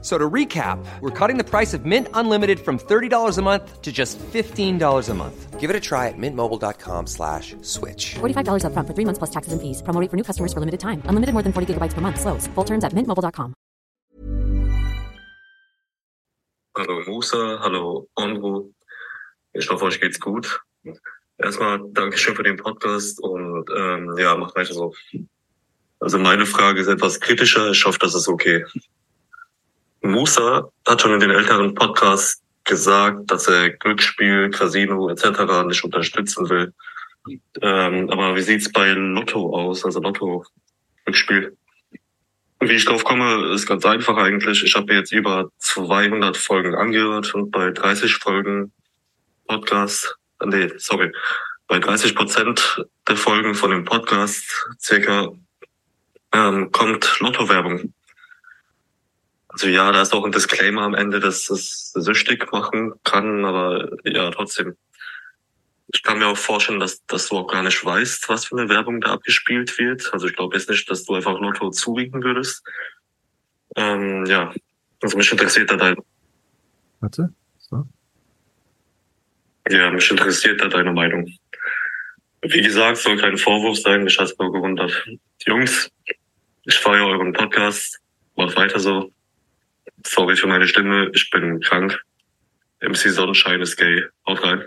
So to recap, we're cutting the price of Mint Unlimited from $30 a month to just $15 a month. Give it a try at mintmobile.com slash switch. $45 upfront for three months plus taxes and fees. Promo rate for new customers for limited time. Unlimited more than 40 gigabytes per month. Slows. Full terms at mintmobile.com. Hallo Musa, hallo Andrew. Ich hoffe, euch geht's gut. Erstmal Dankeschön für den Podcast und ähm, ja, macht weiter so. Also meine Frage ist etwas kritischer. Ich hoffe, das ist okay. Musa hat schon in den älteren Podcasts gesagt, dass er Glücksspiel, Casino etc. nicht unterstützen will. Ähm, aber wie sieht's bei Lotto aus, also Lotto-Glücksspiel? Wie ich drauf komme, ist ganz einfach eigentlich. Ich habe jetzt über 200 Folgen angehört und bei 30 Folgen Podcast, nee, sorry, bei 30 Prozent der Folgen von dem Podcast circa ähm, kommt Lotto-Werbung. Also ja, da ist auch ein Disclaimer am Ende, dass es süchtig machen kann, aber ja, trotzdem. Ich kann mir auch vorstellen, dass, dass du auch gar nicht weißt, was für eine Werbung da abgespielt wird. Also ich glaube jetzt nicht, dass du einfach Lotto zuwiegen würdest. Ähm, ja, also mich interessiert da dein... Warte. So. Ja, mich interessiert da deine Meinung. Wie gesagt, soll kein Vorwurf sein, mich hat's nur gewundert. Jungs, ich feiere euren Podcast. Macht weiter so. Sorry für meine Stimme, ich bin krank. MC Sonnenschein ist gay. Haut rein.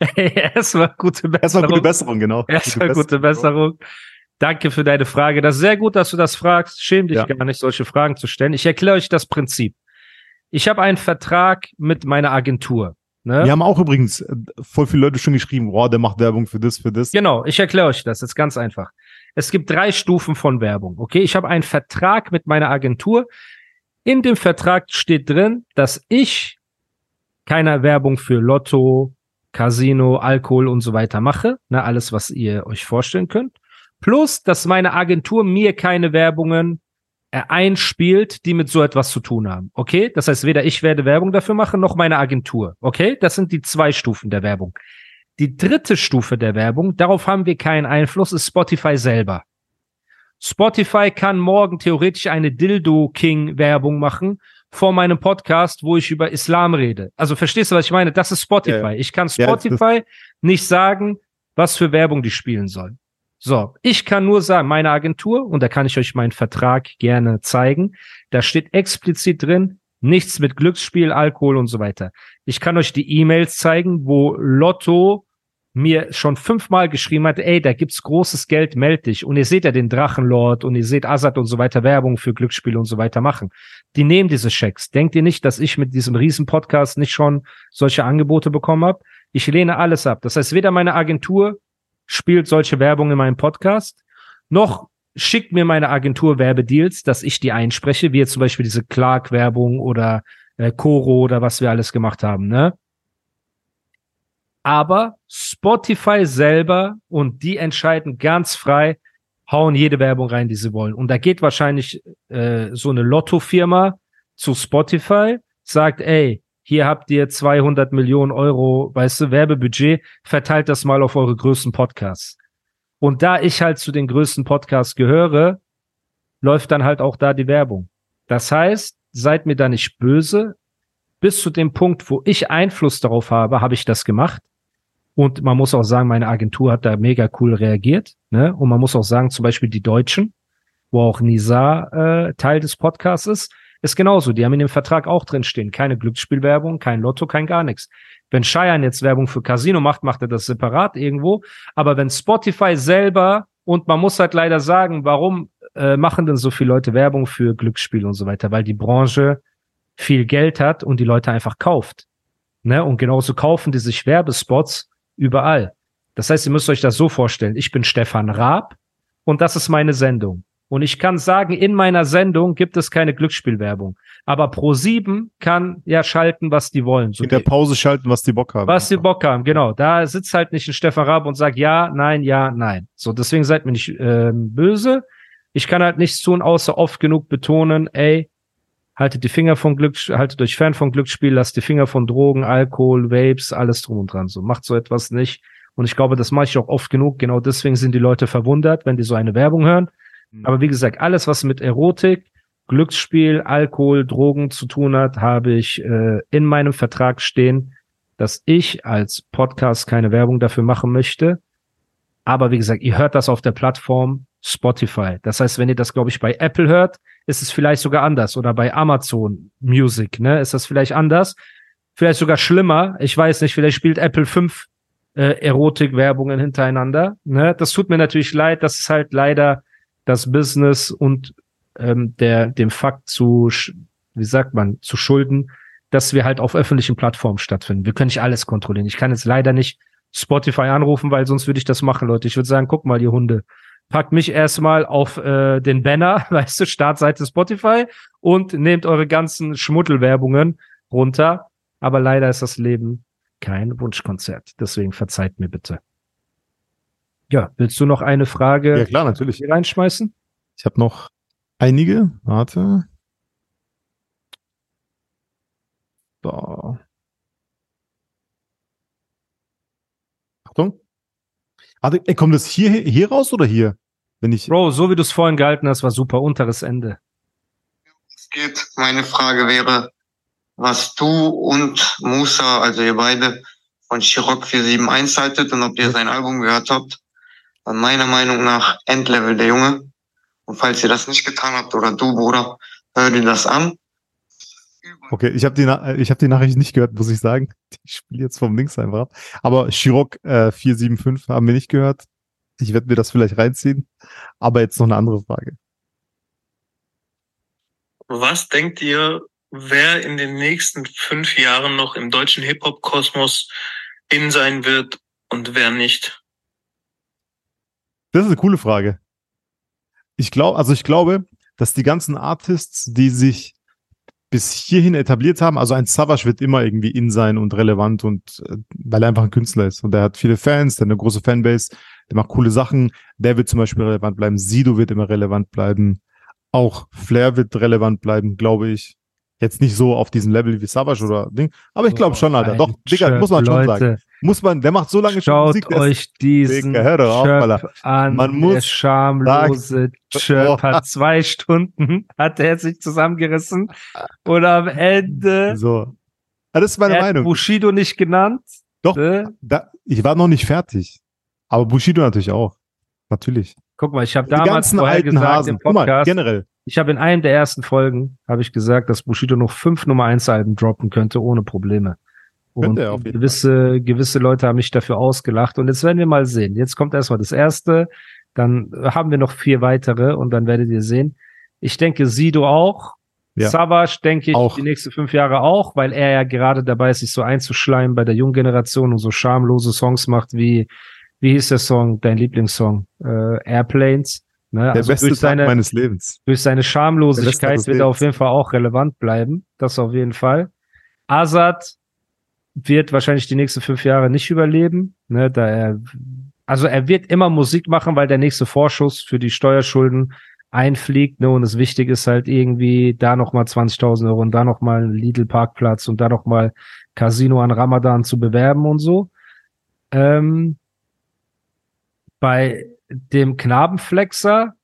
Erstmal gute Besserung. Erstmal gute Besserung, genau. Erstmal gute Besserung. Danke für deine Frage. Das ist sehr gut, dass du das fragst. Schäm dich Ja. gar nicht, solche Fragen zu stellen. Ich erkläre euch das Prinzip. Ich habe einen Vertrag mit meiner Agentur. Ne? Wir haben auch übrigens äh, voll viele Leute schon geschrieben, boah, der macht Werbung für das, für das. Genau, ich erkläre euch das. Das ist ganz einfach. Es gibt drei Stufen von Werbung. Okay, ich habe einen Vertrag mit meiner Agentur. In dem Vertrag steht drin, dass ich keine Werbung für Lotto, Casino, Alkohol und so weiter mache. Ne, alles, was ihr euch vorstellen könnt. Plus, dass meine Agentur mir keine Werbungen einspielt, die mit so etwas zu tun haben. Okay? Das heißt, weder ich werde Werbung dafür machen, noch meine Agentur. Okay? Das sind die zwei Stufen der Werbung. Die dritte Stufe der Werbung, darauf haben wir keinen Einfluss, ist Spotify selber. Spotify kann morgen theoretisch eine Dildo King Werbung machen vor meinem Podcast, wo ich über Islam rede. Also verstehst du, was ich meine? Das ist Spotify. Ja, ja. Ich kann Ja, Spotify nicht sagen, was für Werbung die spielen sollen. So, ich kann nur sagen, meine Agentur, und da kann ich euch meinen Vertrag gerne zeigen, da steht explizit drin, nichts mit Glücksspiel, Alkohol und so weiter. Ich kann euch die E-Mails zeigen, wo Lotto mir schon fünfmal geschrieben hat, ey, da gibt's großes Geld, meld dich. Und ihr seht ja den Drachenlord und ihr seht Assad und so weiter Werbung für Glücksspiele und so weiter machen. Die nehmen diese Schecks. Denkt ihr nicht, dass ich mit diesem riesen Podcast nicht schon solche Angebote bekommen habe? Ich lehne alles ab. Das heißt, weder meine Agentur spielt solche Werbung in meinem Podcast, noch schickt mir meine Agentur Werbedeals, dass ich die einspreche, wie jetzt zum Beispiel diese Clark-Werbung oder äh, Coro oder was wir alles gemacht haben, ne? Aber Spotify selber und die entscheiden ganz frei, hauen jede Werbung rein, die sie wollen. Und da geht wahrscheinlich äh, so eine Lotto-Firma zu Spotify, sagt, ey, hier habt ihr 200 Millionen Euro, weißt du, Werbebudget, verteilt das mal auf eure größten Podcasts. Und da ich halt zu den größten Podcasts gehöre, läuft dann halt auch da die Werbung. Das heißt, seid mir da nicht böse. Bis zu dem Punkt, wo ich Einfluss darauf habe, habe ich das gemacht. Und man muss auch sagen, meine Agentur hat da mega cool reagiert. Ne? Und man muss auch sagen, zum Beispiel die Deutschen, wo auch Nisa äh, Teil des Podcasts ist, ist genauso. Die haben in dem Vertrag auch drin stehen. Keine Glücksspielwerbung, kein Lotto, kein gar nichts. Wenn Cheyenne jetzt Werbung für Casino macht, macht er das separat irgendwo. Aber wenn Spotify selber, und man muss halt leider sagen, warum äh, machen denn so viele Leute Werbung für Glücksspiel und so weiter? Weil die Branche viel Geld hat und die Leute einfach kauft. Ne? Und genauso kaufen die sich Werbespots überall. Das heißt, ihr müsst euch das so vorstellen. Ich bin Stefan Raab und das ist meine Sendung. Und ich kann sagen, in meiner Sendung gibt es keine Glücksspielwerbung. Aber Pro7 kann ja schalten, was die wollen. So In der Pause schalten, was die Bock haben. was die Bock haben, genau. Da sitzt halt nicht ein Stefan Raab und sagt ja, nein, ja, nein. So, deswegen seid mir nicht ähm, böse. Ich kann halt nichts tun, außer oft genug betonen, ey, haltet die Finger von Glück, haltet euch fern von Glücksspiel, lasst die Finger von Drogen, Alkohol, Vapes, alles drum und dran. So, macht so etwas nicht. Und ich glaube, das mache ich auch oft genug. Genau deswegen sind die Leute verwundert, wenn die so eine Werbung hören. Mhm. Aber wie gesagt, alles, was mit Erotik, Glücksspiel, Alkohol, Drogen zu tun hat, habe ich äh, in meinem Vertrag stehen, dass ich als Podcast keine Werbung dafür machen möchte. Aber wie gesagt, ihr hört das auf der Plattform Spotify. Das heißt, wenn ihr das, glaube ich, bei Apple hört, ist es vielleicht sogar anders. Oder bei Amazon Music, ne? Ist das vielleicht anders? Vielleicht sogar schlimmer. Ich weiß nicht, vielleicht spielt Apple fünf äh, Erotik-Werbungen hintereinander. Ne? Das tut mir natürlich leid. Das ist halt leider das Business und ähm, der dem Fakt zu, wie sagt man, zu schulden, dass wir halt auf öffentlichen Plattformen stattfinden. Wir können nicht alles kontrollieren. Ich kann jetzt leider nicht Spotify anrufen, weil sonst würde ich das machen, Leute. Ich würde sagen, guck mal, ihr Hunde, packt mich erstmal auf äh, den Banner, weißt du, Startseite Spotify und nehmt eure ganzen Schmuddelwerbungen runter. Aber leider ist das Leben kein Wunschkonzert. Deswegen verzeiht mir bitte. Ja, willst du noch eine Frage Ja, klar, natürlich. hier reinschmeißen? Ich habe noch einige. Warte. So. Achtung. Warte, ey, kommt das hier, hier raus oder hier? Wenn ich. Bro, so wie du es vorhin gehalten hast, war super. Unteres Ende. Es geht. Meine Frage wäre, was du und Musa, also ihr beide, von Chirok 471 haltet und ob ihr sein Album gehört habt. Meiner Meinung nach Endlevel der Junge. Und falls ihr das nicht getan habt oder du, Bruder, hör dir das an. Okay, ich habe die, Na- ich hab die Nachricht nicht gehört, muss ich sagen. Ich spiele jetzt vom Links einfach ab. Aber Chirok äh, 475 haben wir nicht gehört. Ich werde mir das vielleicht reinziehen. Aber jetzt noch eine andere Frage. Was denkt ihr, wer in den nächsten fünf Jahren noch im deutschen Hip-Hop-Kosmos in sein wird und wer nicht? Das ist eine coole Frage. Ich glaube, also ich glaube, dass die ganzen Artists, die sich bis hierhin etabliert haben, also ein Savage wird immer irgendwie in sein und relevant und äh, weil er einfach ein Künstler ist und der hat viele Fans, der hat eine große Fanbase, der macht coole Sachen, der wird zum Beispiel relevant bleiben, Sido wird immer relevant bleiben, auch Flair wird relevant bleiben, glaube ich. Jetzt nicht so auf diesem Level wie Savage oder Ding, aber ich glaube schon, Alter. Doch, Digga, muss man schon sagen. Muss man, der macht so lange Schaut Musik, der euch diesen Digga, auf, an. Man der muss schamlose Chirp hat zwei Stunden, hat er sich zusammengerissen und am Ende So. Das ist meine hat Meinung. Bushido nicht genannt. Doch. Ne? Da, ich war noch nicht fertig. Aber Bushido natürlich auch. Natürlich. Guck mal, ich habe damals vorher gesagt Hasen. im Guck mal, Podcast, generell. ich habe in einem der ersten Folgen habe ich gesagt, dass Bushido noch fünf Nummer eins Alben droppen könnte ohne Probleme. Und gewisse gewisse Leute haben mich dafür ausgelacht und jetzt werden wir mal sehen. Jetzt kommt erstmal das erste, dann haben wir noch vier weitere und dann werdet ihr sehen. Ich denke Sido auch. Ja. Savage denke ich Auch. die nächsten fünf Jahre auch, weil er ja gerade dabei ist, sich so einzuschleimen bei der jungen Generation und so schamlose Songs macht wie, wie hieß der Song, dein Lieblingssong? Äh, Airplanes. Ne? Der also beste durch Tag seine, meines Lebens. durch seine Schamlosigkeit wird er auf jeden Fall auch relevant bleiben. Das auf jeden Fall. Azad wird wahrscheinlich die nächsten fünf Jahre nicht überleben, ne, da er, also er wird immer Musik machen, weil der nächste Vorschuss für die Steuerschulden einfliegt, ne, und es wichtig ist halt irgendwie da nochmal 20.000 Euro und da nochmal Lidl Parkplatz und da nochmal Casino an Ramadan zu bewerben und so. Ähm, bei dem Knabenflexer,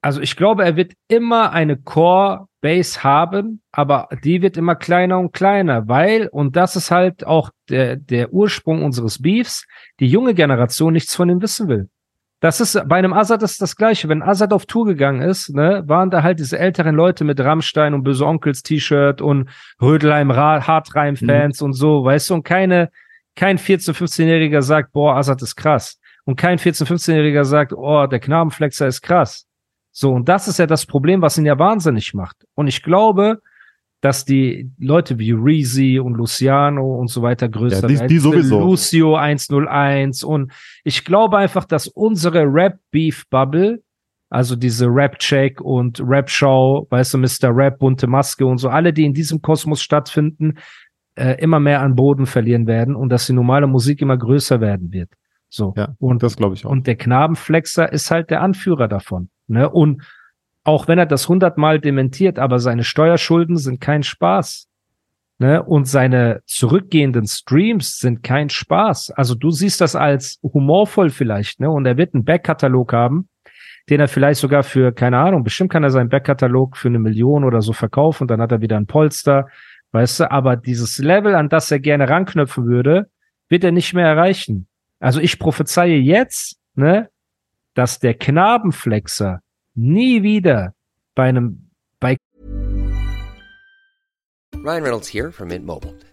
also ich glaube, er wird immer eine Core-Base haben, aber die wird immer kleiner und kleiner, weil, und das ist halt auch der, der Ursprung unseres Beefs, die junge Generation nichts von ihm wissen will. Das ist, bei einem Azad ist das Gleiche. Wenn Azad auf Tour gegangen ist, ne, waren da halt diese älteren Leute mit Rammstein und Böse Onkels T-Shirt und Rödelheim Ra- Hartreim-Fans und so, weißt du, und keine, kein 14-, 15-Jähriger sagt, boah, Azad ist krass. Und kein 14-, 15-Jähriger sagt, oh, der Knabenflexer ist krass. So, und das ist ja das Problem, was ihn ja wahnsinnig macht. Und ich glaube, dass die Leute wie Reezy und Luciano und so weiter größer Ja, die- werden. die sowieso. Lucio 101 und ich glaube einfach, dass unsere Rap-Beef-Bubble, also diese Rap-Check und Rap-Show, weißt du, Mr. Rap, bunte Maske und so, alle, die in diesem Kosmos stattfinden, äh, immer mehr an Boden verlieren werden und dass die normale Musik immer größer werden wird. So. Ja, und das glaube ich auch. und der Knabenflexer ist halt der Anführer davon. Ne? Und auch wenn er das hundertmal dementiert, aber seine Steuerschulden sind kein Spaß. Ne? Und seine zurückgehenden Streams sind kein Spaß. Also du siehst das als humorvoll vielleicht, ne? Und er wird einen Backkatalog haben, den er vielleicht sogar für, keine Ahnung, bestimmt kann er seinen Backkatalog für eine Million oder so verkaufen und dann hat er wieder ein Polster, weißt du, aber dieses Level, an das er gerne ranknüpfen würde, wird er nicht mehr erreichen. Also ich prophezeie jetzt, ne, dass der Knabenflexer nie wieder bei einem, bei Ryan Reynolds here from Mint Mobile.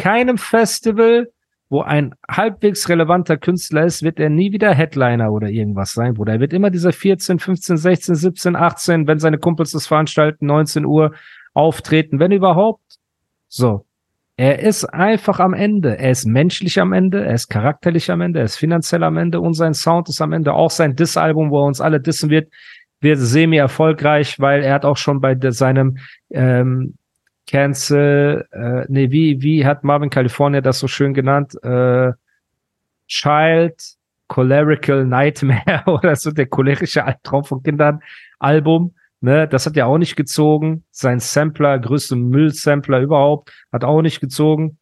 keinem Festival, wo ein halbwegs relevanter Künstler ist, wird er nie wieder Headliner oder irgendwas sein, Bruder. Er wird immer dieser 14, 15, 16, 17, 18, wenn seine Kumpels das veranstalten, 19 Uhr auftreten, wenn überhaupt. So. Er ist einfach am Ende. Er ist menschlich am Ende, er ist charakterlich am Ende, er ist finanziell am Ende und sein Sound ist am Ende. Auch sein Diss-Album, wo er uns alle dissen wird, wird semi-erfolgreich, weil er hat auch schon bei seinem ähm, Cancel, äh, nee, wie, wie hat Marvin California das so schön genannt? Äh, Child Cholerical Nightmare oder so, der cholerische Albtraum von Kindern Album. Ne, das hat ja auch nicht gezogen. Sein Sampler, größte Müllsampler überhaupt, hat auch nicht gezogen.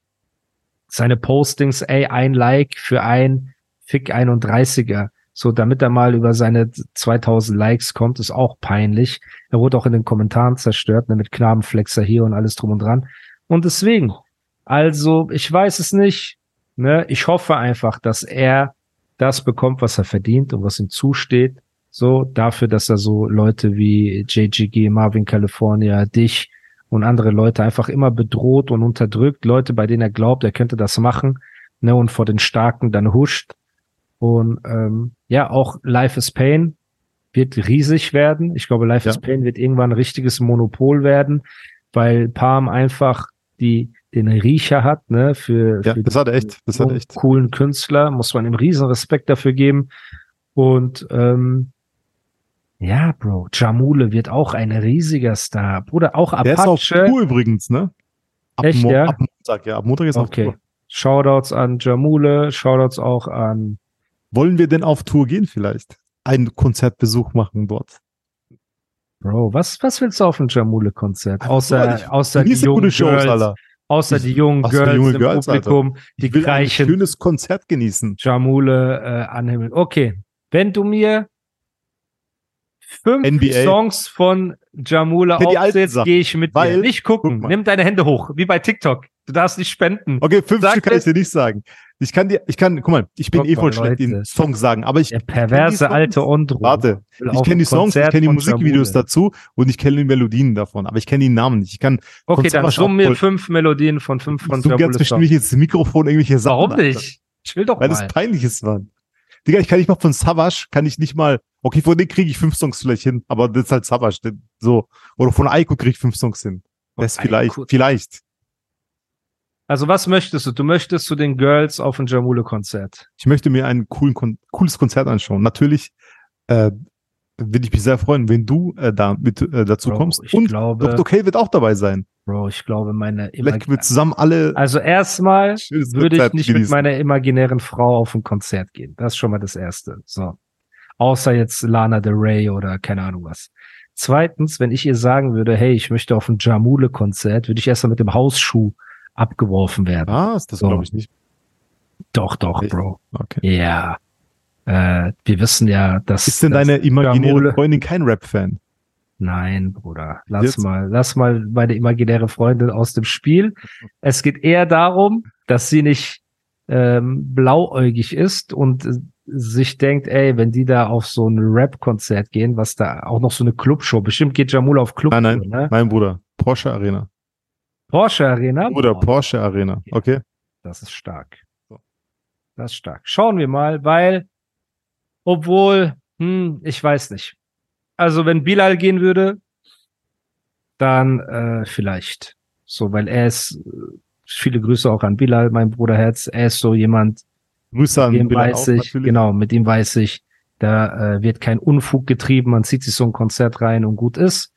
Seine Postings, ey, ein Like für ein Fick 31er. So, damit er mal über seine 2000 Likes kommt, ist auch peinlich. Er wurde auch in den Kommentaren zerstört, ne, mit Knabenflexer hier und alles drum und dran. Und deswegen, also, ich weiß es nicht. Ne, ich hoffe einfach, dass er das bekommt, was er verdient und was ihm zusteht. So, dafür, dass er so Leute wie JGG, Marvin California, dich und andere Leute einfach immer bedroht und unterdrückt. Leute, bei denen er glaubt, er könnte das machen, ne, und vor den Starken dann huscht. Und ähm, ja, auch Life is Pain wird riesig werden. Ich glaube, Life Ja. is Pain wird irgendwann ein richtiges Monopol werden, weil Palm einfach die den Riecher hat, ne, für, Ja, für das hat er echt. Das hat er echt. coolen Künstler, muss man ihm riesen Respekt dafür geben. Und ähm, ja, Bro, Jamule wird auch ein riesiger Star. Bruder, auch Der ist auf. Tour übrigens, ne? Ab, Echt, Mo ja? ab Montag, ja. Ab Montag ist er auf Okay. Tour. Shoutouts an Jamule, Shoutouts auch an Wollen wir denn auf Tour gehen vielleicht? Einen Konzertbesuch machen dort. Bro. Was, was willst du auf ein Jamule-Konzert? Außer, ich- außer die jungen gute Shows, Girls, Alter. außer die jungen Girls junge im Girls, Alter? Publikum, die Ich will ein gleichen schönes Konzert genießen. Jamule äh, anhimmeln. Okay, wenn du mir fünf NBA. Songs von Jamule die Sachen. gehe ich mit Weil- dir. Nicht gucken, guck nimm deine Hände hoch, wie bei TikTok. Du darfst nicht spenden. Okay, fünf Sag Stück kann ich dir nicht sagen. Ich kann dir, ich kann, guck mal, ich bin Guck eh voll schlecht Leute. in Songs sagen, aber ich, Der perverse Songs. alte Ondro. Warte, ich kenne die Songs, ich kenne die Musikvideos dazu und ich kenne die Melodien davon, aber ich kenne die Namen nicht. Ich kann Okay, dann summ mir fünf Melodien von fünf von du ganz bestimmt nicht ins Mikrofon irgendwelche Sachen. Warum Alter. nicht? Ich will doch Weil mal. das peinlich ist, Mann. Digga, ich kann nicht mal von Savage, kann ich nicht mal, okay, von denen kriege ich fünf Songs vielleicht hin, aber das ist halt Savage, so. Oder von Aiko kriege ich fünf Songs hin. Das vielleicht, Aiko. vielleicht. Also was möchtest du? Du möchtest zu den Girls auf ein Jamule-Konzert. Ich möchte mir ein Kon cooles Konzert anschauen. Natürlich, äh, würde ich mich sehr freuen, wenn du äh, da mit äh, dazu Bro, kommst. ich Und glaube- Dr. K wird auch dabei sein. Bro, ich glaube, meine Vielleicht wir zusammen alle Also erstmal würde ich nicht mit genießen. meiner imaginären Frau auf ein Konzert gehen. Das ist schon mal das Erste. So. Außer jetzt Lana Del Rey oder keine Ahnung was. Zweitens, wenn ich ihr sagen würde, hey, ich möchte auf ein Jamule-Konzert, würde ich erstmal mit dem Hausschuh abgeworfen werden. Was? Das So. glaube ich nicht. Doch, doch, Echt? Bro. Okay. Ja. Äh, wir wissen ja, dass. Ist denn dass deine imaginäre Jamule- Freundin kein Rap-Fan? Nein, Bruder. Lass Jetzt? mal, lass mal meine imaginäre Freundin aus dem Spiel. Es geht eher darum, dass sie nicht ähm, blauäugig ist und äh, sich denkt, ey, wenn die da auf so ein Rap-Konzert gehen, was da auch noch so eine Clubshow, bestimmt geht Jamula auf Club. Nein, nein, Ne? mein Bruder. Porsche Arena. Porsche Arena. Bruder, Boah, Porsche Arena. Okay. Das ist stark. Das ist stark. Schauen wir mal, weil, obwohl, hm, ich weiß nicht. Also, wenn Bilal gehen würde, dann äh, vielleicht. So, weil er ist, äh, viele Grüße auch an Bilal, mein Bruder Herz. Er ist so jemand, Grüße an mit dem Bilal weiß auch ich, natürlich. genau, mit dem weiß ich, da äh, wird kein Unfug getrieben, man zieht sich so ein Konzert rein und gut ist.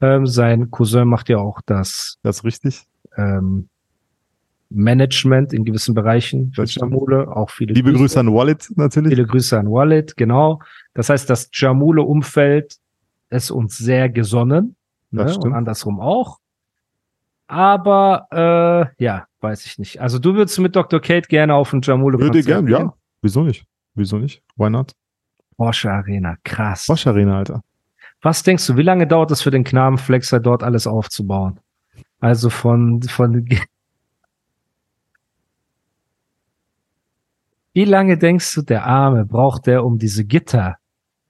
Ähm, sein Cousin macht ja auch das Das ist richtig. ähm, Management in gewissen Bereichen Das. Jamule, auch viele Liebe Grüße an Wallet natürlich. Viele Grüße an Wallet, genau. Das heißt, das Jamule-Umfeld ist uns sehr gesonnen. Ne? Und andersrum auch. Aber äh, ja, weiß ich nicht. Also du würdest mit Dr. Kate gerne auf ein jamule Würde gern, ja. Wieso nicht? Wieso nicht? Why not? Porsche Arena, krass. Porsche Arena, Alter. Was denkst du, wie lange dauert es für den Knabenflexer dort alles aufzubauen? Also von, von, wie lange denkst du, der Arme braucht der um diese Gitter,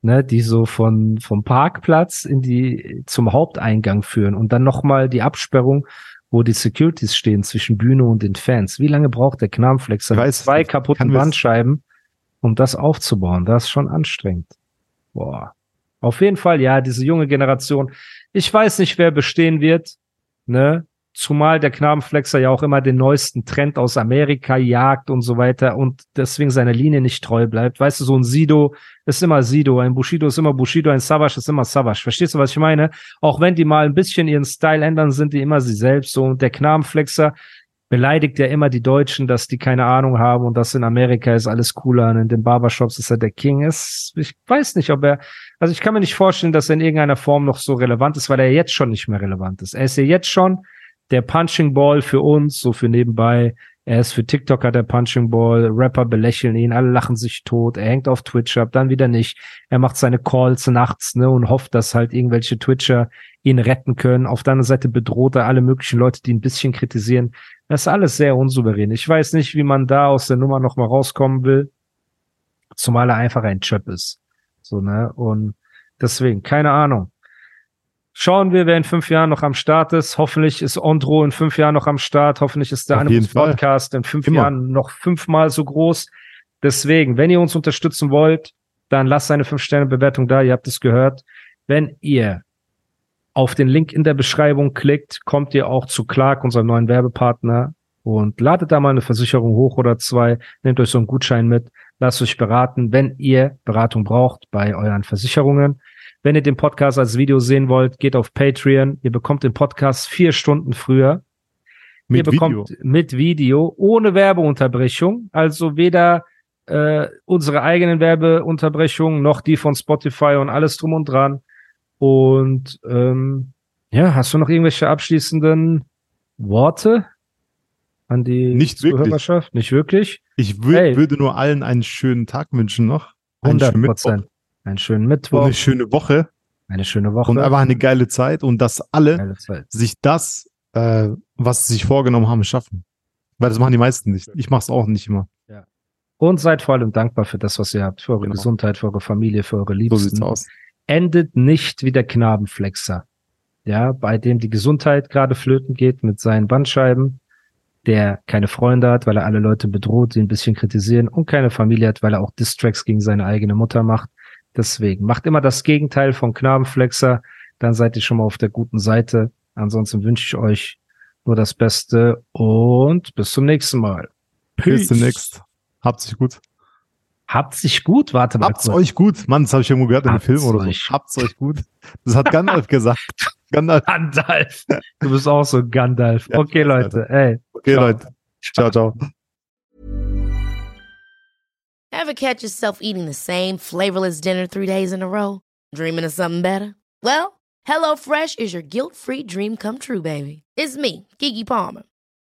ne, die so von, vom Parkplatz in die, zum Haupteingang führen und dann nochmal die Absperrung, wo die Securities stehen zwischen Bühne und den Fans. Wie lange braucht der Knabenflexer mit zwei kaputten Bandscheiben, um das aufzubauen? Das ist schon anstrengend. Boah. Auf jeden Fall, ja, diese junge Generation. Ich weiß nicht, wer bestehen wird, ne? Zumal der Knabenflexer ja auch immer den neuesten Trend aus Amerika jagt und so weiter und deswegen seiner Linie nicht treu bleibt. Weißt du, so ein Sido ist immer Sido, ein Bushido ist immer Bushido, ein Savage ist immer Savage. Verstehst du, was ich meine? Auch wenn die mal ein bisschen ihren Style ändern, sind die immer sie selbst. So, und der Knabenflexer beleidigt ja immer die Deutschen, dass die keine Ahnung haben und dass in Amerika ist alles cooler und in den Barbershops ist er der King. Ist, ich weiß nicht, ob er, also ich kann mir nicht vorstellen, dass er in irgendeiner Form noch so relevant ist, weil er jetzt schon nicht mehr relevant ist. Er ist ja jetzt schon der Punching Ball für uns, so für nebenbei. Er ist für TikToker der Punching Ball, Rapper belächeln ihn, alle lachen sich tot, er hängt auf Twitch ab, dann wieder nicht. Er macht seine Calls nachts, ne, und hofft, dass halt irgendwelche Twitcher ihn retten können. Auf der anderen Seite bedroht er alle möglichen Leute, die ein bisschen kritisieren. Das ist alles sehr unsouverän. Ich weiß nicht, wie man da aus der Nummer nochmal rauskommen will. Zumal er einfach ein Chöp ist. So, ne, und deswegen, keine Ahnung. Schauen wir, wer in fünf Jahren noch am Start ist. Hoffentlich ist Ondro in fünf Jahren noch am Start. Hoffentlich ist der Animus. Podcast in fünf Immer. Jahren noch fünfmal so groß. Deswegen, wenn ihr uns unterstützen wollt, dann lasst eine Fünf-Sterne-Bewertung da. Ihr habt es gehört. Wenn ihr auf den Link in der Beschreibung klickt, kommt ihr auch zu Clark, unserem neuen Werbepartner, und ladet da mal eine Versicherung hoch oder zwei. Nehmt euch so einen Gutschein mit. Lasst euch beraten, wenn ihr Beratung braucht bei euren Versicherungen. Wenn ihr den Podcast als Video sehen wollt, geht auf Patreon. Ihr bekommt den Podcast vier Stunden früher. Mit ihr bekommt Video. mit Video ohne Werbeunterbrechung. Also weder äh, unsere eigenen Werbeunterbrechungen noch die von Spotify und alles drum und dran. Und ähm, ja, hast du noch irgendwelche abschließenden Worte an die Nicht wirklich. Zuhörerschaft? Nicht wirklich. Ich wür Hey. würde nur allen einen schönen Tag wünschen noch. Einen 100 schönen Mittwoch. Einen schönen und Mittwoch, eine schöne Woche eine schöne Woche. und einfach eine geile Zeit und dass alle sich das, äh, was sie sich vorgenommen haben, schaffen. Weil das machen die meisten nicht. Ich mache es auch nicht immer. Und seid vor allem dankbar für das, was ihr habt, für eure Genau. Gesundheit, für eure Familie, für eure So Liebsten. sieht's aus. Endet nicht wie der Knabenflexer. Ja, bei dem die Gesundheit gerade flöten geht mit seinen Bandscheiben, der keine Freunde hat, weil er alle Leute bedroht, die ein bisschen kritisieren und keine Familie hat, weil er auch Distracks gegen seine eigene Mutter macht. Deswegen macht immer das Gegenteil von Knabenflexer, dann seid ihr schon mal auf der guten Seite. Ansonsten wünsche ich euch nur das Beste und bis zum nächsten Mal. Bis demnächst. Habt sich gut. Habt sich gut, warte mal. Habt's kurz. euch gut. Mann, das habe ich irgendwo gehört in einem Habt's Film oder euch. so. Habt's euch gut. Das hat Gandalf gesagt. Gandalf. Gandalf. Du bist auch so Gandalf. Ja, Okay, Leute. Ey. Okay, Ciao. Leute. Ciao, ciao. Ever catch yourself eating the same flavorless dinner three days in a row? Dreaming of something better? Well, HelloFresh is your guilt-free dream come true, baby. It's me, Kiki Palmer.